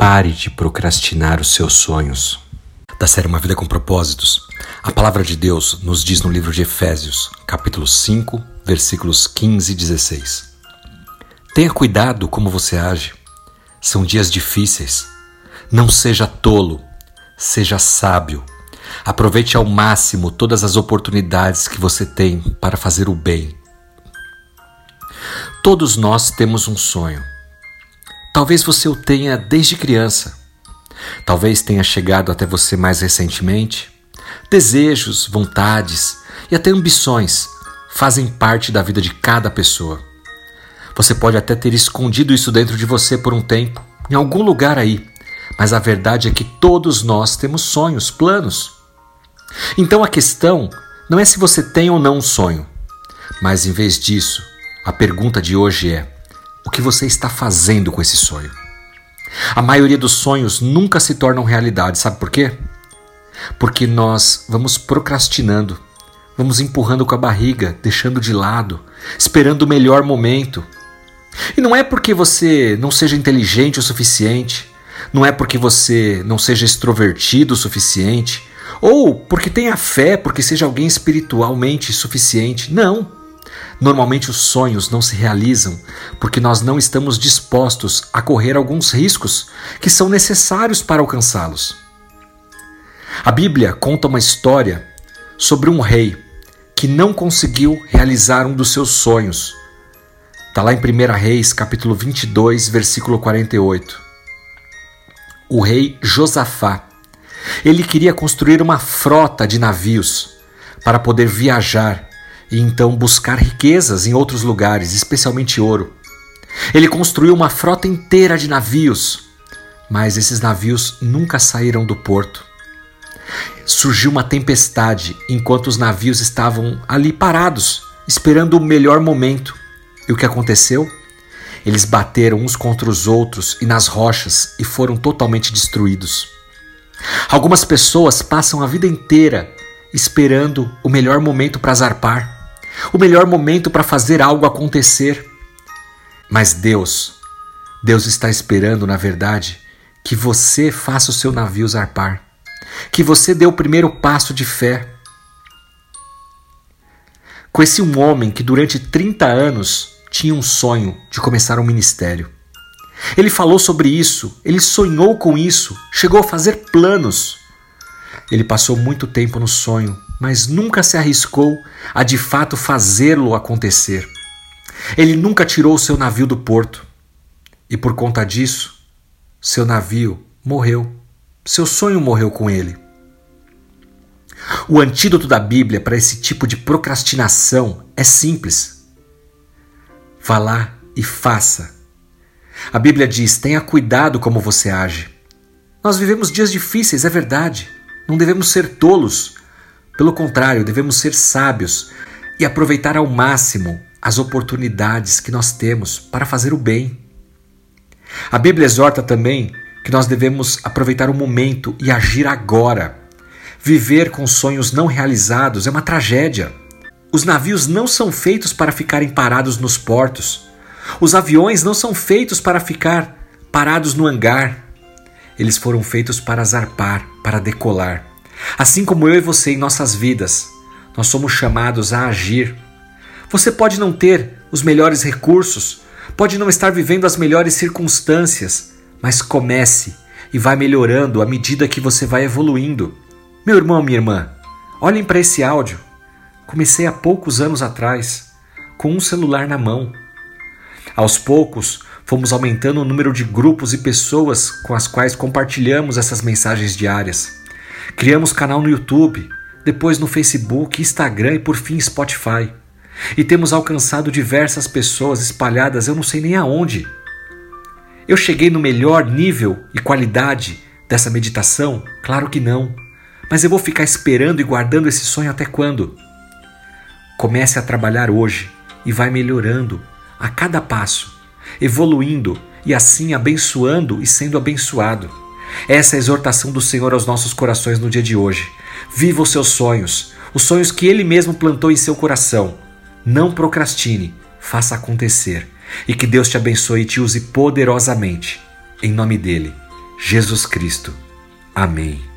Pare de procrastinar os seus sonhos. Da série Uma Vida com Propósitos, a palavra de Deus nos diz no livro de Efésios, capítulo 5, versículos 15 e 16. Tenha cuidado como você age. São dias difíceis. Não seja tolo, seja sábio. Aproveite ao máximo todas as oportunidades que você tem para fazer o bem. Todos nós temos um sonho. Talvez você o tenha desde criança. Talvez tenha chegado até você mais recentemente. Desejos, vontades e até ambições fazem parte da vida de cada pessoa. Você pode até ter escondido isso dentro de você por um tempo, em algum lugar aí, mas a verdade é que todos nós temos sonhos, planos. Então a questão não é se você tem ou não um sonho, mas em vez disso, a pergunta de hoje é: o que você está fazendo com esse sonho? A maioria dos sonhos nunca se tornam realidade, sabe por quê? Porque nós vamos procrastinando, vamos empurrando com a barriga, deixando de lado, esperando o melhor momento. E não é porque você não seja inteligente o suficiente, não é porque você não seja extrovertido o suficiente, ou porque tenha fé, porque seja alguém espiritualmente suficiente. Não. Normalmente os sonhos não se realizam porque nós não estamos dispostos a correr alguns riscos que são necessários para alcançá-los. A Bíblia conta uma história sobre um rei que não conseguiu realizar um dos seus sonhos. Está lá em 1 Reis, capítulo 22, versículo 48. O rei Josafá. Ele queria construir uma frota de navios para poder viajar e então buscar riquezas em outros lugares, especialmente ouro. Ele construiu uma frota inteira de navios, mas esses navios nunca saíram do porto. Surgiu uma tempestade enquanto os navios estavam ali parados, esperando o melhor momento. E o que aconteceu? Eles bateram uns contra os outros e nas rochas e foram totalmente destruídos. Algumas pessoas passam a vida inteira esperando o melhor momento para zarpar o melhor momento para fazer algo acontecer. Mas Deus, Deus está esperando, na verdade, que você faça o seu navio zarpar, que você dê o primeiro passo de fé. Conheci um homem que durante 30 anos tinha um sonho de começar um ministério. Ele falou sobre isso, ele sonhou com isso, chegou a fazer planos. Ele passou muito tempo no sonho, mas nunca se arriscou a de fato fazê-lo acontecer. Ele nunca tirou seu navio do porto. E por conta disso, seu navio morreu. Seu sonho morreu com ele. O antídoto da Bíblia para esse tipo de procrastinação é simples. Vá lá e faça. A Bíblia diz: tenha cuidado como você age. Nós vivemos dias difíceis, é verdade. Não devemos ser tolos pelo contrário, devemos ser sábios e aproveitar ao máximo as oportunidades que nós temos para fazer o bem. A Bíblia exorta também que nós devemos aproveitar o momento e agir agora. Viver com sonhos não realizados é uma tragédia. Os navios não são feitos para ficarem parados nos portos. Os aviões não são feitos para ficar parados no hangar. Eles foram feitos para zarpar, para decolar. Assim como eu e você em nossas vidas, nós somos chamados a agir. Você pode não ter os melhores recursos, pode não estar vivendo as melhores circunstâncias, mas comece e vai melhorando à medida que você vai evoluindo. Meu irmão, minha irmã, olhem para esse áudio. Comecei há poucos anos atrás, com um celular na mão. Aos poucos, fomos aumentando o número de grupos e pessoas com as quais compartilhamos essas mensagens diárias. Criamos canal no YouTube, depois no Facebook, Instagram e por fim Spotify. E temos alcançado diversas pessoas espalhadas eu não sei nem aonde. Eu cheguei no melhor nível e qualidade dessa meditação? Claro que não. Mas eu vou ficar esperando e guardando esse sonho até quando? Comece a trabalhar hoje e vai melhorando a cada passo, evoluindo e assim abençoando e sendo abençoado. Essa é a exortação do Senhor aos nossos corações no dia de hoje. Viva os seus sonhos, os sonhos que Ele mesmo plantou em seu coração. Não procrastine, faça acontecer. E que Deus te abençoe e te use poderosamente. Em nome dele, Jesus Cristo. Amém.